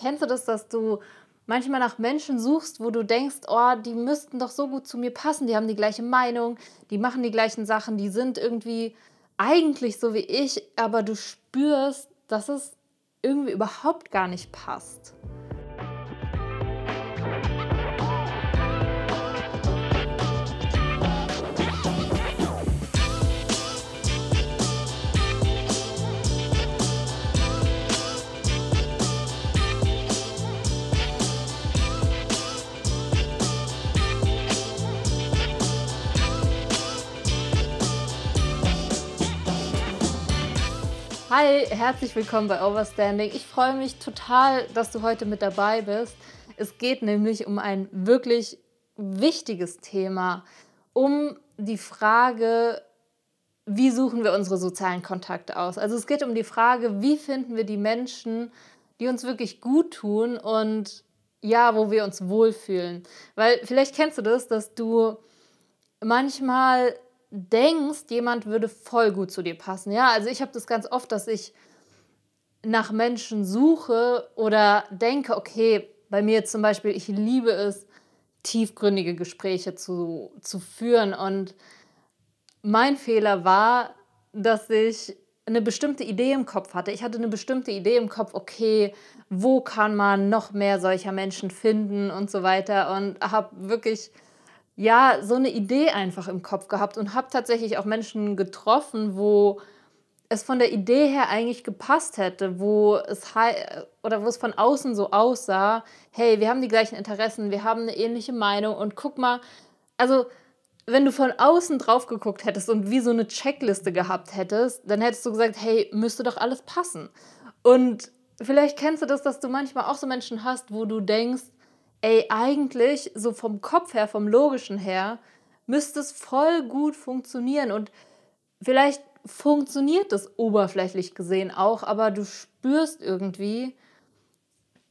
kennst du das, dass du manchmal nach Menschen suchst, wo du denkst, oh, die müssten doch so gut zu mir passen, die haben die gleiche Meinung, die machen die gleichen Sachen, die sind irgendwie eigentlich so wie ich, aber du spürst, dass es irgendwie überhaupt gar nicht passt. Hi, herzlich willkommen bei Overstanding. Ich freue mich total, dass du heute mit dabei bist. Es geht nämlich um ein wirklich wichtiges Thema, um die Frage, wie suchen wir unsere sozialen Kontakte aus? Also es geht um die Frage, wie finden wir die Menschen, die uns wirklich gut tun und ja, wo wir uns wohlfühlen. Weil vielleicht kennst du das, dass du manchmal denkst, jemand würde voll gut zu dir passen. Ja, also ich habe das ganz oft, dass ich nach Menschen suche oder denke, okay, bei mir zum Beispiel, ich liebe es, tiefgründige Gespräche zu, zu führen. Und mein Fehler war, dass ich eine bestimmte Idee im Kopf hatte. Ich hatte eine bestimmte Idee im Kopf, okay, wo kann man noch mehr solcher Menschen finden und so weiter. Und habe wirklich ja, so eine Idee einfach im Kopf gehabt und habe tatsächlich auch Menschen getroffen, wo es von der Idee her eigentlich gepasst hätte, wo es oder wo es von außen so aussah, hey, wir haben die gleichen Interessen, wir haben eine ähnliche Meinung und guck mal, also wenn du von außen drauf geguckt hättest und wie so eine Checkliste gehabt hättest, dann hättest du gesagt, hey, müsste doch alles passen. Und vielleicht kennst du das, dass du manchmal auch so Menschen hast, wo du denkst, ey, eigentlich so vom Kopf her, vom logischen her, müsste es voll gut funktionieren und vielleicht funktioniert das oberflächlich gesehen auch, aber du spürst irgendwie,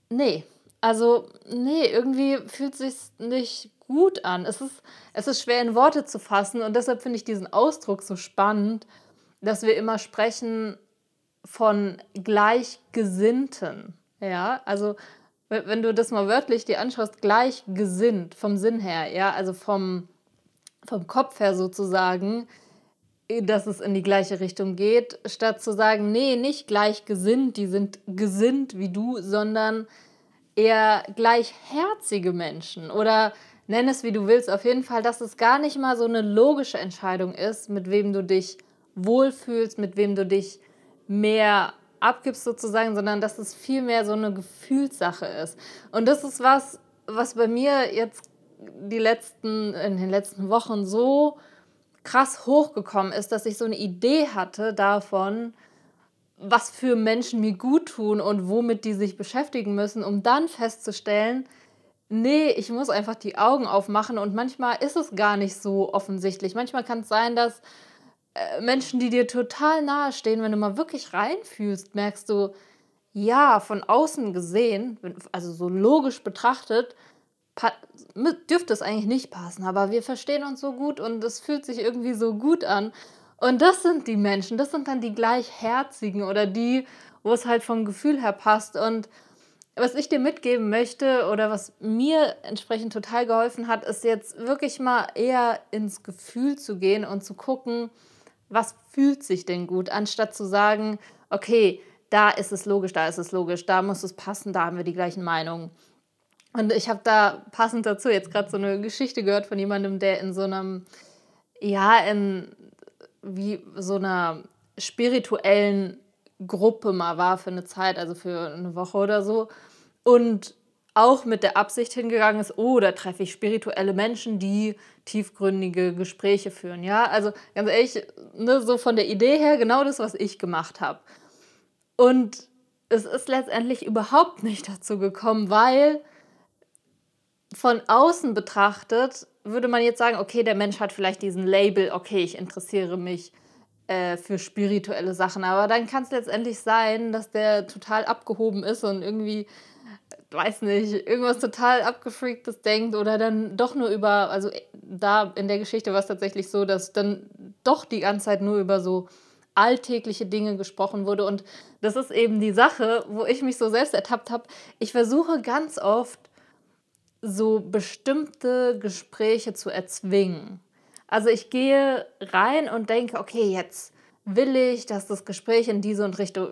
nee, also nee, irgendwie fühlt es sich nicht gut an. Es ist, es ist schwer in Worte zu fassen und deshalb finde ich diesen Ausdruck so spannend, dass wir immer sprechen von Gleichgesinnten. Ja, also wenn du das mal wörtlich dir anschaust, gleichgesinnt vom Sinn her, ja, also vom, vom Kopf her sozusagen, dass es in die gleiche Richtung geht, statt zu sagen, nee, nicht gleichgesinnt, die sind gesinnt wie du, sondern eher gleichherzige Menschen. Oder nenn es wie du willst, auf jeden Fall, dass es gar nicht mal so eine logische Entscheidung ist, mit wem du dich wohlfühlst, mit wem du dich mehr abgibst sozusagen, sondern dass es vielmehr so eine Gefühlssache ist. Und das ist was, was bei mir jetzt die letzten, in den letzten Wochen so krass hochgekommen ist, dass ich so eine Idee hatte davon, was für Menschen mir gut tun und womit die sich beschäftigen müssen, um dann festzustellen, nee, ich muss einfach die Augen aufmachen und manchmal ist es gar nicht so offensichtlich. Manchmal kann es sein, dass Menschen, die dir total nahe stehen, wenn du mal wirklich reinfühlst, merkst du, ja, von außen gesehen, also so logisch betrachtet, dürfte es eigentlich nicht passen, aber wir verstehen uns so gut und es fühlt sich irgendwie so gut an. Und das sind die Menschen, das sind dann die gleichherzigen oder die, wo es halt vom Gefühl her passt. Und was ich dir mitgeben möchte oder was mir entsprechend total geholfen hat, ist jetzt wirklich mal eher ins Gefühl zu gehen und zu gucken, was fühlt sich denn gut, anstatt zu sagen, okay, da ist es logisch, da ist es logisch, da muss es passen, da haben wir die gleichen Meinungen. Und ich habe da passend dazu jetzt gerade so eine Geschichte gehört von jemandem, der in so einem, ja, in wie so einer spirituellen Gruppe mal war für eine Zeit, also für eine Woche oder so. Und auch mit der Absicht hingegangen ist, oh, da treffe ich spirituelle Menschen, die tiefgründige Gespräche führen. Ja, also ganz ehrlich, ne, so von der Idee her genau das, was ich gemacht habe. Und es ist letztendlich überhaupt nicht dazu gekommen, weil von außen betrachtet würde man jetzt sagen, okay, der Mensch hat vielleicht diesen Label, okay, ich interessiere mich äh, für spirituelle Sachen, aber dann kann es letztendlich sein, dass der total abgehoben ist und irgendwie weiß nicht, irgendwas total abgefreaktes denkt oder dann doch nur über, also da in der Geschichte war es tatsächlich so, dass dann doch die ganze Zeit nur über so alltägliche Dinge gesprochen wurde. Und das ist eben die Sache, wo ich mich so selbst ertappt habe. Ich versuche ganz oft, so bestimmte Gespräche zu erzwingen. Also ich gehe rein und denke, okay, jetzt will ich, dass das Gespräch in diese und Richtung,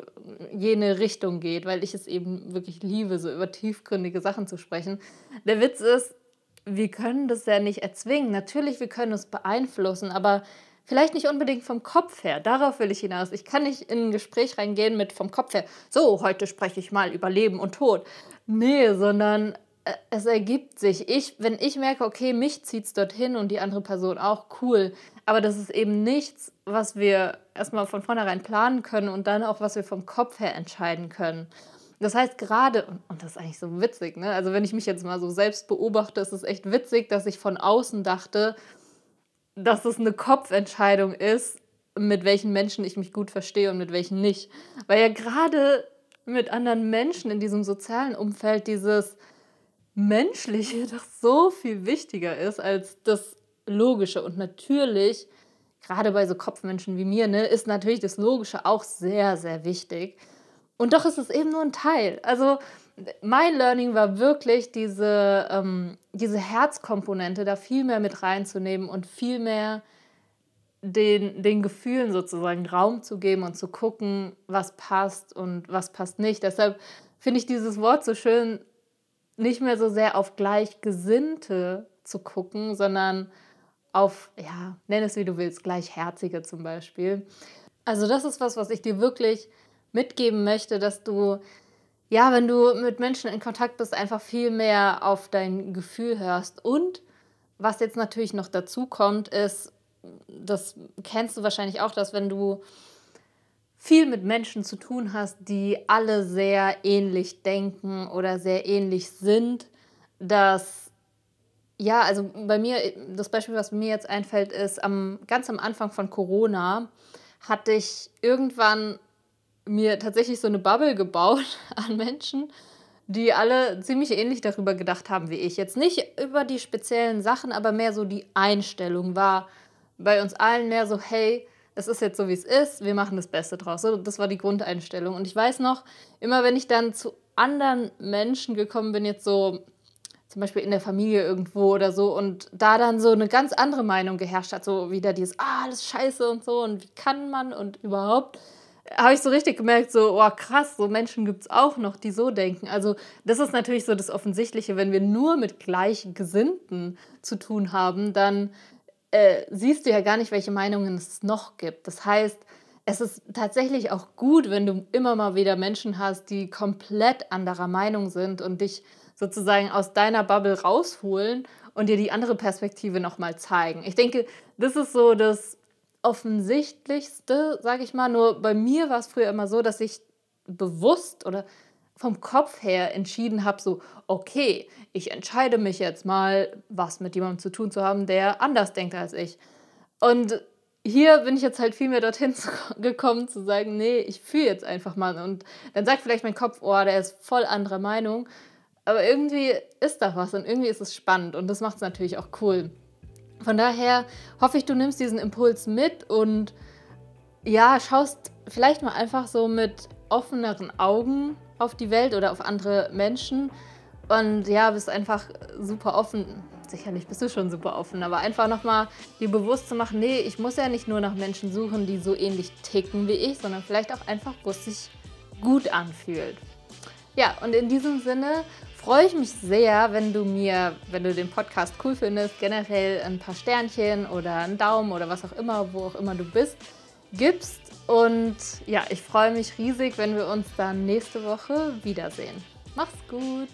jene Richtung geht, weil ich es eben wirklich liebe, so über tiefgründige Sachen zu sprechen. Der Witz ist, wir können das ja nicht erzwingen. Natürlich, wir können es beeinflussen, aber vielleicht nicht unbedingt vom Kopf her. Darauf will ich hinaus. Ich kann nicht in ein Gespräch reingehen mit vom Kopf her, so, heute spreche ich mal über Leben und Tod. Nee, sondern äh, es ergibt sich. Ich, wenn ich merke, okay, mich zieht es dorthin und die andere Person auch, cool. Aber das ist eben nichts, was wir erstmal von vornherein planen können und dann auch, was wir vom Kopf her entscheiden können. Das heißt, gerade, und das ist eigentlich so witzig, ne? Also, wenn ich mich jetzt mal so selbst beobachte, ist es echt witzig, dass ich von außen dachte, dass es eine Kopfentscheidung ist, mit welchen Menschen ich mich gut verstehe und mit welchen nicht. Weil ja gerade mit anderen Menschen in diesem sozialen Umfeld dieses Menschliche doch so viel wichtiger ist als das Logische. Und natürlich, gerade bei so Kopfmenschen wie mir, ne, ist natürlich das Logische auch sehr, sehr wichtig. Und doch ist es eben nur ein Teil. Also mein Learning war wirklich diese, ähm, diese Herzkomponente da viel mehr mit reinzunehmen und viel mehr den, den Gefühlen sozusagen Raum zu geben und zu gucken, was passt und was passt nicht. Deshalb finde ich dieses Wort so schön, nicht mehr so sehr auf Gleichgesinnte zu gucken, sondern auf, ja, nenn es wie du willst, Gleichherzige zum Beispiel. Also das ist was, was ich dir wirklich mitgeben möchte, dass du, ja, wenn du mit Menschen in Kontakt bist, einfach viel mehr auf dein Gefühl hörst. Und was jetzt natürlich noch dazu kommt, ist, das kennst du wahrscheinlich auch, dass wenn du viel mit Menschen zu tun hast, die alle sehr ähnlich denken oder sehr ähnlich sind, dass ja, also bei mir, das Beispiel, was mir jetzt einfällt, ist, am, ganz am Anfang von Corona hatte ich irgendwann mir tatsächlich so eine Bubble gebaut an Menschen, die alle ziemlich ähnlich darüber gedacht haben wie ich. Jetzt nicht über die speziellen Sachen, aber mehr so die Einstellung war bei uns allen mehr so, hey, es ist jetzt so, wie es ist, wir machen das Beste draus. So, das war die Grundeinstellung. Und ich weiß noch, immer wenn ich dann zu anderen Menschen gekommen bin, jetzt so zum Beispiel in der Familie irgendwo oder so, und da dann so eine ganz andere Meinung geherrscht hat, so wieder dieses, ah, alles scheiße und so, und wie kann man und überhaupt, habe ich so richtig gemerkt, so, oh krass, so Menschen gibt es auch noch, die so denken. Also das ist natürlich so das Offensichtliche, wenn wir nur mit Gleichgesinnten zu tun haben, dann äh, siehst du ja gar nicht, welche Meinungen es noch gibt. Das heißt, es ist tatsächlich auch gut, wenn du immer mal wieder Menschen hast, die komplett anderer Meinung sind und dich sozusagen aus deiner Bubble rausholen und dir die andere Perspektive nochmal zeigen. Ich denke, das ist so das Offensichtlichste, sage ich mal. Nur bei mir war es früher immer so, dass ich bewusst oder vom Kopf her entschieden habe, so, okay, ich entscheide mich jetzt mal, was mit jemandem zu tun zu haben, der anders denkt als ich. Und hier bin ich jetzt halt viel mehr dorthin gekommen, zu sagen, nee, ich fühle jetzt einfach mal. Und dann sagt vielleicht mein Kopf, oh, der ist voll anderer Meinung. Aber irgendwie ist da was und irgendwie ist es spannend und das macht es natürlich auch cool. Von daher hoffe ich, du nimmst diesen Impuls mit und ja, schaust vielleicht mal einfach so mit offeneren Augen auf die Welt oder auf andere Menschen. Und ja, bist einfach super offen. Sicherlich bist du schon super offen, aber einfach nochmal dir bewusst zu machen, nee, ich muss ja nicht nur nach Menschen suchen, die so ähnlich ticken wie ich, sondern vielleicht auch einfach, wo es sich gut anfühlt. Ja, und in diesem Sinne freue ich mich sehr, wenn du mir, wenn du den Podcast cool findest, generell ein paar Sternchen oder einen Daumen oder was auch immer, wo auch immer du bist, gibst. Und ja, ich freue mich riesig, wenn wir uns dann nächste Woche wiedersehen. Mach's gut!